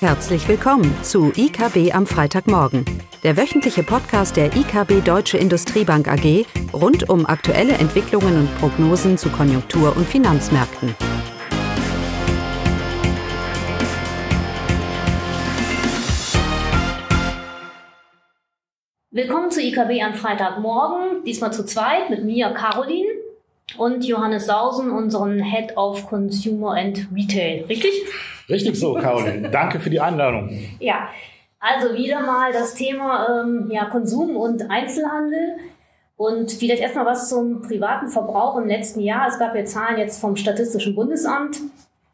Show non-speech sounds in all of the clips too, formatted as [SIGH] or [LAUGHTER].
Herzlich willkommen zu IKB am Freitagmorgen, der wöchentliche Podcast der IKB Deutsche Industriebank AG rund um aktuelle Entwicklungen und Prognosen zu Konjunktur- und Finanzmärkten. Willkommen zu IKB am Freitagmorgen, diesmal zu zweit mit mir, Caroline, und Johannes Sausen, unseren Head of Consumer and Retail. Richtig? Richtig so, Caroline. [LAUGHS] Danke für die Einladung. Ja, also wieder mal das Thema ähm, ja, Konsum und Einzelhandel. Und vielleicht erstmal was zum privaten Verbrauch im letzten Jahr. Es gab ja Zahlen jetzt vom Statistischen Bundesamt.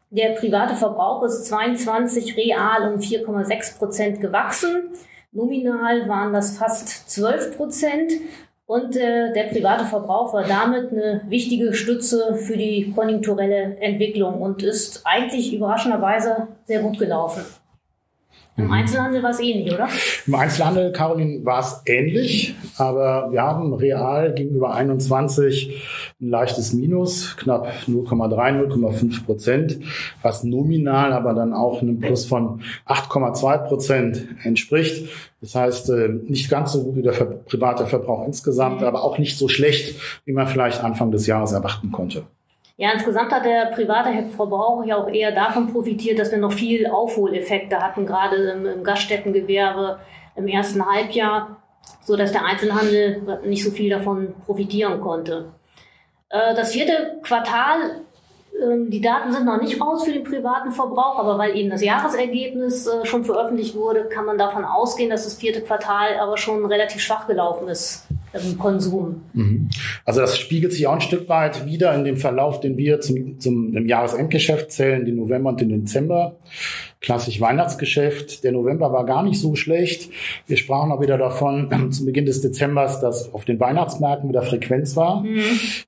Der private Verbrauch ist 22 real um 4,6 Prozent gewachsen. Nominal waren das fast 12 Prozent. Und äh, der private Verbrauch war damit eine wichtige Stütze für die konjunkturelle Entwicklung und ist eigentlich überraschenderweise sehr gut gelaufen. Im mhm. Einzelhandel war es ähnlich, oder? Im Einzelhandel, Caroline, war es ähnlich, aber wir haben real gegenüber 21 ein leichtes Minus, knapp 0,3, 0,5 Prozent, was nominal aber dann auch einem Plus von 8,2 Prozent entspricht. Das heißt, äh, nicht ganz so gut wie der private Verbrauch insgesamt, mhm. aber auch nicht so schlecht, wie man vielleicht Anfang des Jahres erwarten konnte. Ja, insgesamt hat der private Verbrauch ja auch eher davon profitiert, dass wir noch viel Aufholeffekte hatten, gerade im, im Gaststättengewerbe im ersten Halbjahr, so dass der Einzelhandel nicht so viel davon profitieren konnte. Äh, das vierte Quartal ähm, die Daten sind noch nicht raus für den privaten Verbrauch, aber weil eben das Jahresergebnis äh, schon veröffentlicht wurde, kann man davon ausgehen, dass das vierte Quartal aber schon relativ schwach gelaufen ist im Konsum. Mhm. Also das spiegelt sich auch ein Stück weit wieder in dem Verlauf, den wir zum, zum im Jahresendgeschäft zählen, den November und den Dezember. Klassisch Weihnachtsgeschäft. Der November war gar nicht so schlecht. Wir sprachen auch wieder davon [CLEARS THROAT] zum Beginn des Dezembers, dass auf den Weihnachtsmärkten wieder Frequenz war. Mhm.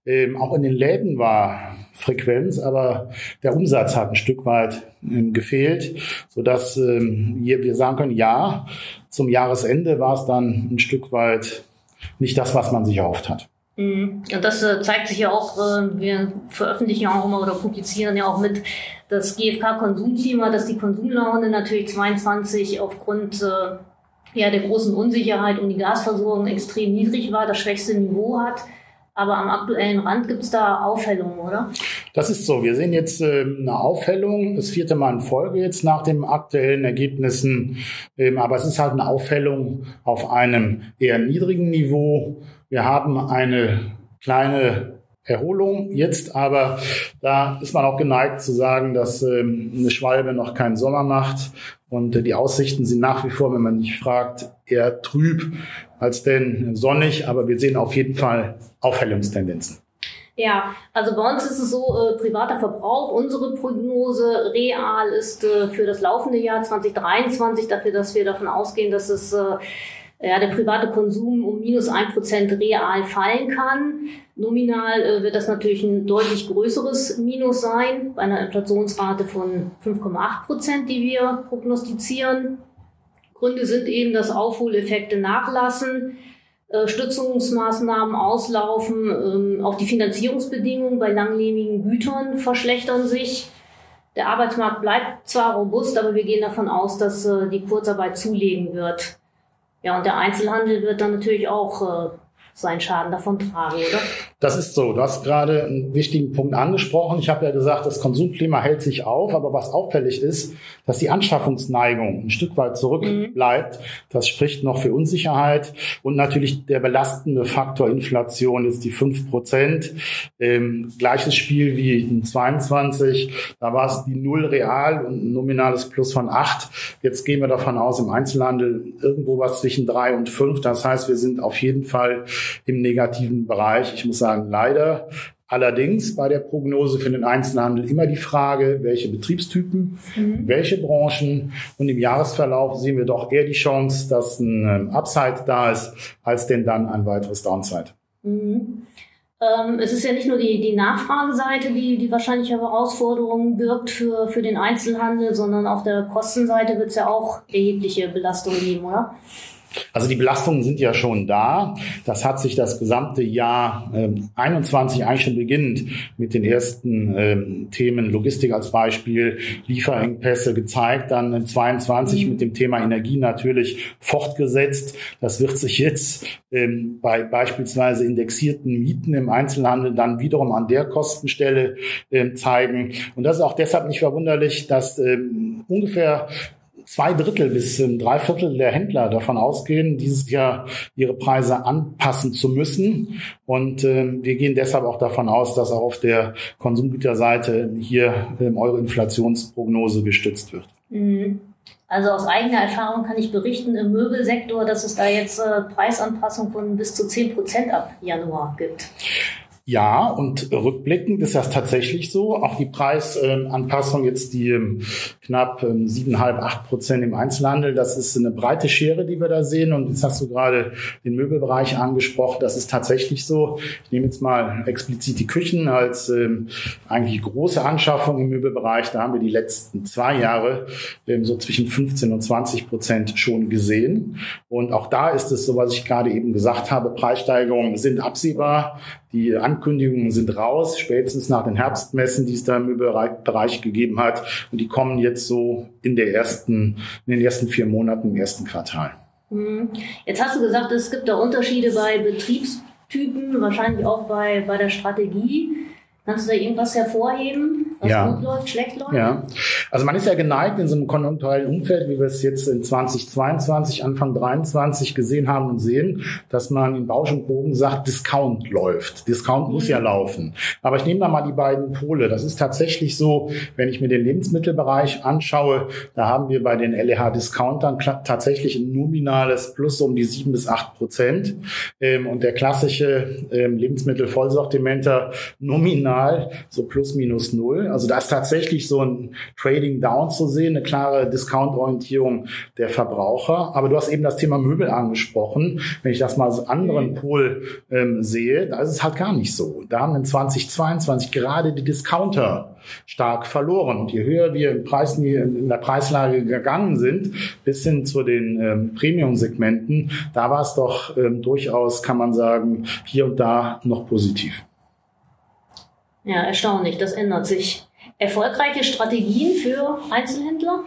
Ähm, auch in den Läden war Frequenz, aber der Umsatz hat ein Stück weit ähm, gefehlt, sodass ähm, wir, wir sagen können, ja, zum Jahresende war es dann ein Stück weit nicht das, was man sich erhofft hat. Mhm. Und das äh, zeigt sich ja auch, äh, wir veröffentlichen ja auch immer oder publizieren ja auch mit das GfK-Konsumklima, dass die Konsumlaune natürlich 22 aufgrund äh, ja, der großen Unsicherheit um die Gasversorgung extrem niedrig war, das schwächste Niveau hat. Aber am aktuellen Rand gibt es da Aufhellungen, oder? Das ist so. Wir sehen jetzt äh, eine Aufhellung. Das vierte Mal in Folge jetzt nach den aktuellen Ergebnissen. Ähm, aber es ist halt eine Aufhellung auf einem eher niedrigen Niveau. Wir haben eine kleine Erholung. Jetzt, aber da ist man auch geneigt zu sagen, dass ähm, eine Schwalbe noch keinen Sommer macht. Und äh, die Aussichten sind nach wie vor, wenn man mich fragt, eher trüb als denn sonnig, aber wir sehen auf jeden Fall Aufhellungstendenzen. Ja, also bei uns ist es so, äh, privater Verbrauch, unsere Prognose real ist äh, für das laufende Jahr 2023 dafür, dass wir davon ausgehen, dass es äh, ja, der private Konsum um minus ein Prozent real fallen kann. Nominal äh, wird das natürlich ein deutlich größeres Minus sein, bei einer Inflationsrate von 5,8 Prozent, die wir prognostizieren. Gründe sind eben, dass Aufholeffekte nachlassen, äh, Stützungsmaßnahmen auslaufen, ähm, auch die Finanzierungsbedingungen bei langlebigen Gütern verschlechtern sich. Der Arbeitsmarkt bleibt zwar robust, aber wir gehen davon aus, dass äh, die Kurzarbeit zulegen wird. Ja, und der Einzelhandel wird dann natürlich auch äh, seinen Schaden davon tragen, oder? Das ist so. Du hast gerade einen wichtigen Punkt angesprochen. Ich habe ja gesagt, das Konsumklima hält sich auf, aber was auffällig ist, dass die Anschaffungsneigung ein Stück weit zurückbleibt. Mhm. Das spricht noch für Unsicherheit und natürlich der belastende Faktor Inflation ist die fünf Prozent. Ähm, gleiches Spiel wie in 22. Da war es die Null real und ein nominales Plus von acht. Jetzt gehen wir davon aus, im Einzelhandel irgendwo was zwischen drei und fünf. Das heißt, wir sind auf jeden Fall im negativen Bereich. Ich muss sagen, leider. Allerdings bei der Prognose für den Einzelhandel immer die Frage, welche Betriebstypen, mhm. welche Branchen. Und im Jahresverlauf sehen wir doch eher die Chance, dass ein ähm, Upside da ist, als denn dann ein weiteres Downside. Mhm. Ähm, es ist ja nicht nur die, die Nachfrageseite, die, die wahrscheinlich Herausforderungen birgt für, für den Einzelhandel, sondern auf der Kostenseite wird es ja auch erhebliche Belastungen geben, oder? Also die Belastungen sind ja schon da. Das hat sich das gesamte Jahr äh, 21 eigentlich schon beginnend mit den ersten äh, Themen Logistik als Beispiel, Lieferengpässe gezeigt, dann in 22 mhm. mit dem Thema Energie natürlich fortgesetzt. Das wird sich jetzt ähm, bei beispielsweise indexierten Mieten im Einzelhandel dann wiederum an der Kostenstelle äh, zeigen. Und das ist auch deshalb nicht verwunderlich, dass ähm, ungefähr zwei Drittel bis drei Viertel der Händler davon ausgehen, dieses Jahr ihre Preise anpassen zu müssen. Und äh, wir gehen deshalb auch davon aus, dass auch auf der Konsumgüterseite hier äh, eure Inflationsprognose gestützt wird. Mhm. Also aus eigener Erfahrung kann ich berichten im Möbelsektor, dass es da jetzt äh, Preisanpassungen von bis zu zehn Prozent ab Januar gibt. Ja, und rückblickend ist das tatsächlich so. Auch die Preisanpassung jetzt die ähm, knapp ähm, siebeneinhalb, acht Prozent im Einzelhandel, das ist eine breite Schere, die wir da sehen. Und jetzt hast du gerade den Möbelbereich angesprochen. Das ist tatsächlich so. Ich nehme jetzt mal explizit die Küchen als ähm, eigentlich große Anschaffung im Möbelbereich. Da haben wir die letzten zwei Jahre ähm, so zwischen 15 und 20 Prozent schon gesehen. Und auch da ist es so, was ich gerade eben gesagt habe, Preissteigerungen sind absehbar. Die Ankündigungen sind raus, spätestens nach den Herbstmessen, die es da im Bereich gegeben hat. Und die kommen jetzt so in der ersten, in den ersten vier Monaten im ersten Quartal. Mhm. Jetzt hast du gesagt, es gibt da Unterschiede bei Betriebstypen, wahrscheinlich auch bei, bei der Strategie. Kannst du da irgendwas hervorheben, was ja. gut läuft, schlecht läuft? Ja, also man ist ja geneigt in so einem konjunkturellen Umfeld, wie wir es jetzt in 2022, Anfang 23 gesehen haben und sehen, dass man in Bausch und Bogen sagt, Discount läuft. Discount mhm. muss ja laufen. Aber ich nehme da mal die beiden Pole. Das ist tatsächlich so, wenn ich mir den Lebensmittelbereich anschaue, da haben wir bei den LEH-Discountern tatsächlich ein nominales Plus um die sieben bis acht Prozent. Ähm, und der klassische ähm, Lebensmittelvollsortimenter nominal so plus minus null. Also da ist tatsächlich so ein Trading Down zu sehen, eine klare Discount-Orientierung der Verbraucher. Aber du hast eben das Thema Möbel angesprochen. Wenn ich das mal so anderen mhm. Pol ähm, sehe, da ist es halt gar nicht so. Da haben in 2022 gerade die Discounter stark verloren. Und je höher wir im Preis, in der Preislage gegangen sind, bis hin zu den ähm, Premium-Segmenten, da war es doch ähm, durchaus, kann man sagen, hier und da noch positiv. Ja, erstaunlich, das ändert sich. Erfolgreiche Strategien für Einzelhändler?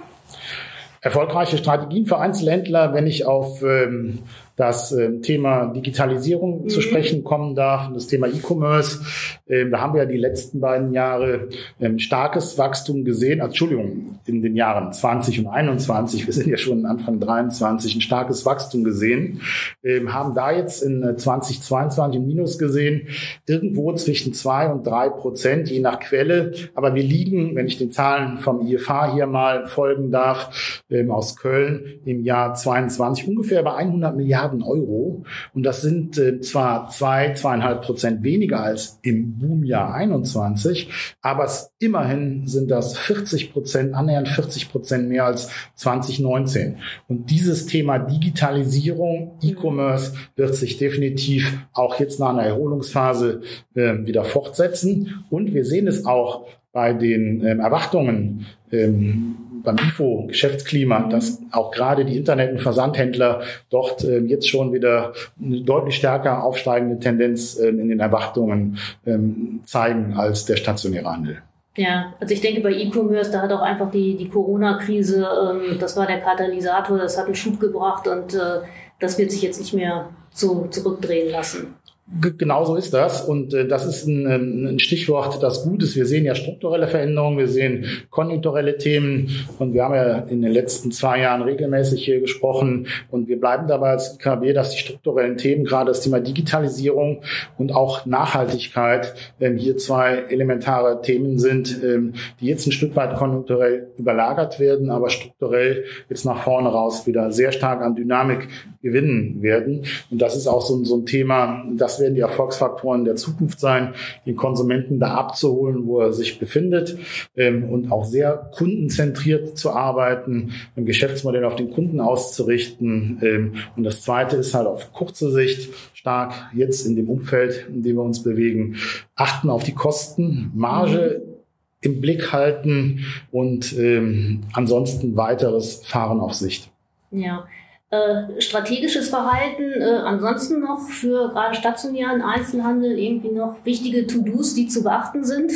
Erfolgreiche Strategien für Einzelhändler, wenn ich auf ähm, das äh, Thema Digitalisierung mhm. zu sprechen kommen darf, das Thema E-Commerce. Ähm, da haben wir ja die letzten beiden Jahre ähm, starkes Wachstum gesehen. Entschuldigung, in den Jahren 20 und 21, wir sind ja schon Anfang 23, ein starkes Wachstum gesehen. Ähm, haben da jetzt in 2022 ein Minus gesehen, irgendwo zwischen zwei und drei Prozent, je nach Quelle. Aber wir liegen, wenn ich den Zahlen vom IFA hier mal folgen darf, ähm, aus Köln im Jahr 22 ungefähr bei 100 Milliarden Milliarden Euro. Und das sind äh, zwar zwei, zweieinhalb Prozent weniger als im Boomjahr 21, aber es, immerhin sind das 40 Prozent, annähernd 40 Prozent mehr als 2019. Und dieses Thema Digitalisierung, E-Commerce wird sich definitiv auch jetzt nach einer Erholungsphase äh, wieder fortsetzen. Und wir sehen es auch bei den ähm, Erwartungen ähm, beim IFO-Geschäftsklima, dass auch gerade die Internet- und Versandhändler dort äh, jetzt schon wieder eine deutlich stärker aufsteigende Tendenz äh, in den Erwartungen ähm, zeigen als der stationäre Handel. Ja, also ich denke bei E-Commerce, da hat auch einfach die, die Corona-Krise, ähm, das war der Katalysator, das hat einen Schub gebracht und äh, das wird sich jetzt nicht mehr so zurückdrehen lassen. Genau so ist das. Und äh, das ist ein, ein Stichwort, das gut ist. Wir sehen ja strukturelle Veränderungen, wir sehen konjunkturelle Themen. Und wir haben ja in den letzten zwei Jahren regelmäßig hier gesprochen. Und wir bleiben dabei als IKB, dass die strukturellen Themen, gerade das Thema Digitalisierung und auch Nachhaltigkeit, ähm, hier zwei elementare Themen sind, ähm, die jetzt ein Stück weit konjunkturell überlagert werden, aber strukturell jetzt nach vorne raus wieder sehr stark an Dynamik gewinnen werden. Und das ist auch so, so ein Thema, das werden die Erfolgsfaktoren der Zukunft sein, den Konsumenten da abzuholen, wo er sich befindet ähm, und auch sehr kundenzentriert zu arbeiten, im Geschäftsmodell auf den Kunden auszurichten. Ähm, und das Zweite ist halt auf kurze Sicht stark jetzt in dem Umfeld, in dem wir uns bewegen, achten auf die Kosten, Marge mhm. im Blick halten und ähm, ansonsten weiteres Fahren auf Sicht. Ja, Äh, strategisches Verhalten, äh, ansonsten noch für gerade stationären Einzelhandel irgendwie noch wichtige To-Dos, die zu beachten sind?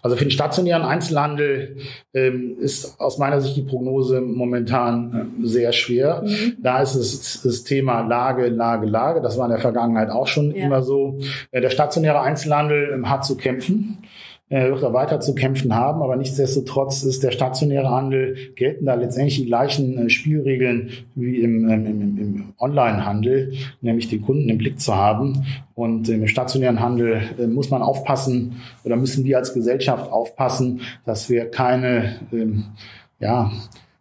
Also für den stationären Einzelhandel ähm, ist aus meiner Sicht die Prognose momentan äh, sehr schwer. Mhm. Da ist es das Thema Lage, Lage, Lage. Das war in der Vergangenheit auch schon ja. immer so. Äh, der stationäre Einzelhandel ähm, hat zu kämpfen. Er wird er weiter zu kämpfen haben, aber nichtsdestotrotz ist der stationäre Handel, gelten da letztendlich die gleichen äh, Spielregeln wie im, ähm, im, im Online-Handel, nämlich den Kunden im Blick zu haben. Und im stationären Handel äh, muss man aufpassen oder müssen wir als Gesellschaft aufpassen, dass wir keine, ähm, ja,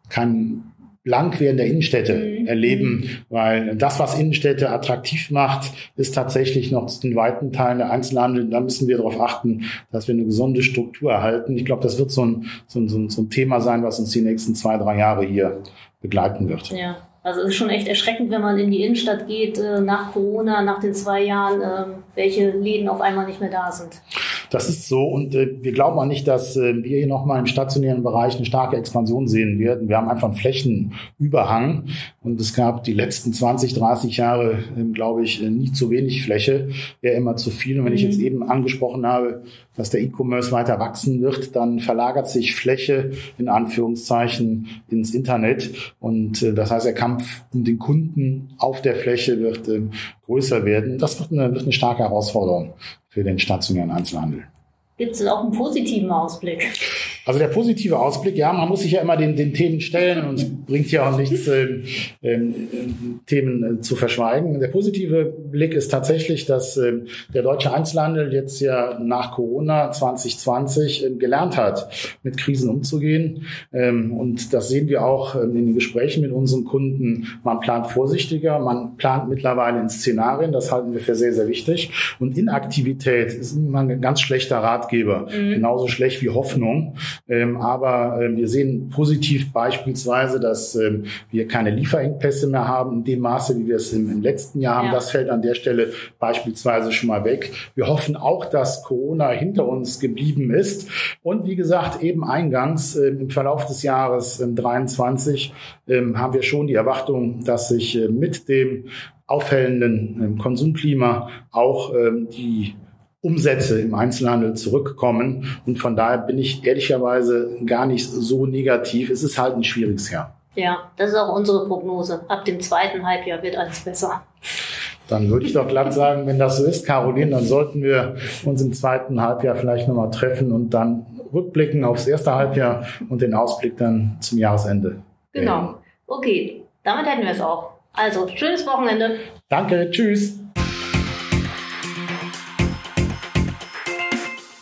kein blank werden der Innenstädte mhm. erleben, weil das, was Innenstädte attraktiv macht, ist tatsächlich noch in weiten Teilen der Einzelhandel. Da müssen wir darauf achten, dass wir eine gesunde Struktur erhalten. Ich glaube, das wird so ein, so ein, so ein Thema sein, was uns die nächsten zwei, drei Jahre hier begleiten wird. Ja. Also es ist schon echt erschreckend, wenn man in die Innenstadt geht, äh, nach Corona, nach den zwei Jahren, ähm, welche Läden auf einmal nicht mehr da sind. Das ist so und äh, wir glauben auch nicht, dass äh, wir hier nochmal im stationären Bereich eine starke Expansion sehen werden. Wir haben einfach einen Flächenüberhang und es gab die letzten 20, 30 Jahre, äh, glaube ich, äh, nie zu wenig Fläche, eher immer zu viel. Und wenn mhm. ich jetzt eben angesprochen habe, dass der E-Commerce weiter wachsen wird, dann verlagert sich Fläche in Anführungszeichen ins Internet und äh, das heißt, der Kampf um den Kunden auf der Fläche wird äh, größer werden. Das wird eine, wird eine starke Herausforderung für den stationären Einzelhandel. Gibt es auch einen positiven Ausblick? Also der positive Ausblick, ja, man muss sich ja immer den, den Themen stellen und es bringt ja auch nichts, ähm, ähm, Themen äh, zu verschweigen. Der positive Blick ist tatsächlich, dass ähm, der deutsche Einzelhandel jetzt ja nach Corona 2020 ähm, gelernt hat, mit Krisen umzugehen. Ähm, und das sehen wir auch ähm, in den Gesprächen mit unseren Kunden. Man plant vorsichtiger, man plant mittlerweile in Szenarien, das halten wir für sehr, sehr wichtig. Und Inaktivität ist immer ein ganz schlechter Ratgeber, mhm. genauso schlecht wie Hoffnung. Ähm, aber ähm, wir sehen positiv beispielsweise, dass ähm, wir keine Lieferengpässe mehr haben in dem Maße, wie wir es im, im letzten Jahr haben. Ja. Das fällt an der Stelle beispielsweise schon mal weg. Wir hoffen auch, dass Corona hinter uns geblieben ist. Und wie gesagt, eben eingangs äh, im Verlauf des Jahres äh, 23 äh, haben wir schon die Erwartung, dass sich äh, mit dem auffällenden ähm, Konsumklima auch ähm, die Umsätze im Einzelhandel zurückkommen. Und von daher bin ich ehrlicherweise gar nicht so negativ. Es ist halt ein schwieriges Jahr. Ja, das ist auch unsere Prognose. Ab dem zweiten Halbjahr wird alles besser. Dann würde ich doch glatt sagen, wenn das so ist, Caroline, dann sollten wir uns im zweiten Halbjahr vielleicht nochmal treffen und dann rückblicken aufs erste Halbjahr und den Ausblick dann zum Jahresende. Genau. Okay, damit hätten wir es auch. Also, schönes Wochenende. Danke, tschüss.